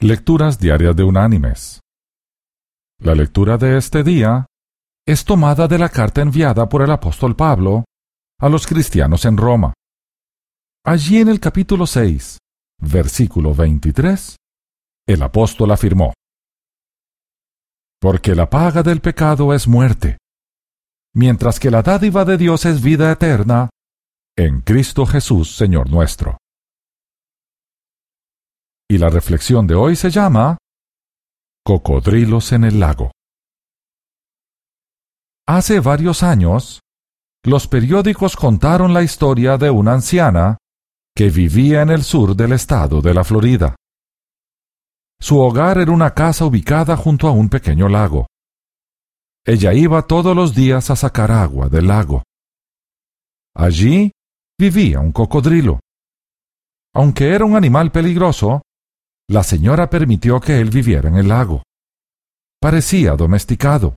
Lecturas Diarias de Unánimes. La lectura de este día es tomada de la carta enviada por el apóstol Pablo a los cristianos en Roma. Allí en el capítulo 6, versículo 23, el apóstol afirmó, Porque la paga del pecado es muerte, mientras que la dádiva de Dios es vida eterna en Cristo Jesús, Señor nuestro. Y la reflexión de hoy se llama Cocodrilos en el lago. Hace varios años, los periódicos contaron la historia de una anciana que vivía en el sur del estado de la Florida. Su hogar era una casa ubicada junto a un pequeño lago. Ella iba todos los días a sacar agua del lago. Allí vivía un cocodrilo. Aunque era un animal peligroso, la señora permitió que él viviera en el lago. Parecía domesticado.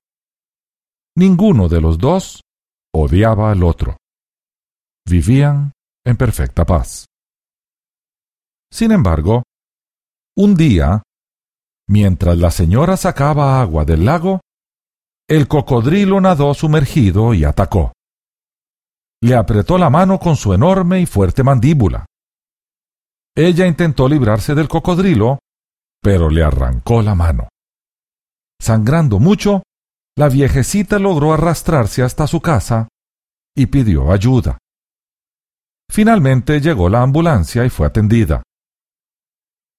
Ninguno de los dos odiaba al otro. Vivían en perfecta paz. Sin embargo, un día, mientras la señora sacaba agua del lago, el cocodrilo nadó sumergido y atacó. Le apretó la mano con su enorme y fuerte mandíbula. Ella intentó librarse del cocodrilo, pero le arrancó la mano. Sangrando mucho, la viejecita logró arrastrarse hasta su casa y pidió ayuda. Finalmente llegó la ambulancia y fue atendida.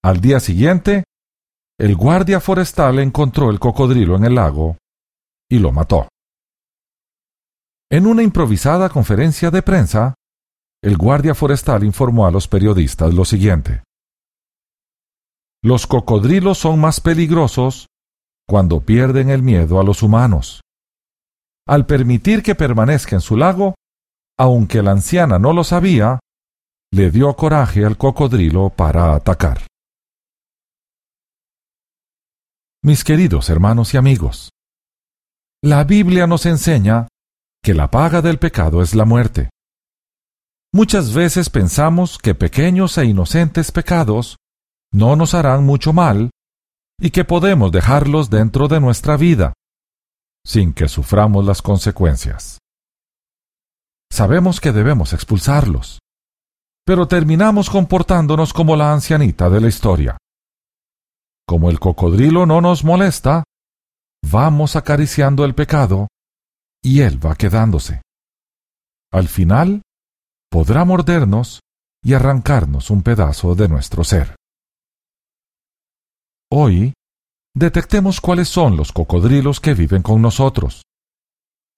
Al día siguiente, el guardia forestal encontró el cocodrilo en el lago y lo mató. En una improvisada conferencia de prensa, el guardia forestal informó a los periodistas lo siguiente. Los cocodrilos son más peligrosos cuando pierden el miedo a los humanos. Al permitir que permanezca en su lago, aunque la anciana no lo sabía, le dio coraje al cocodrilo para atacar. Mis queridos hermanos y amigos, la Biblia nos enseña que la paga del pecado es la muerte. Muchas veces pensamos que pequeños e inocentes pecados no nos harán mucho mal y que podemos dejarlos dentro de nuestra vida, sin que suframos las consecuencias. Sabemos que debemos expulsarlos, pero terminamos comportándonos como la ancianita de la historia. Como el cocodrilo no nos molesta, vamos acariciando el pecado y él va quedándose. Al final, podrá mordernos y arrancarnos un pedazo de nuestro ser. Hoy, detectemos cuáles son los cocodrilos que viven con nosotros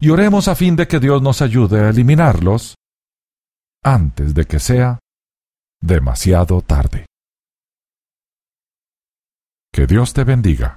y oremos a fin de que Dios nos ayude a eliminarlos antes de que sea demasiado tarde. Que Dios te bendiga.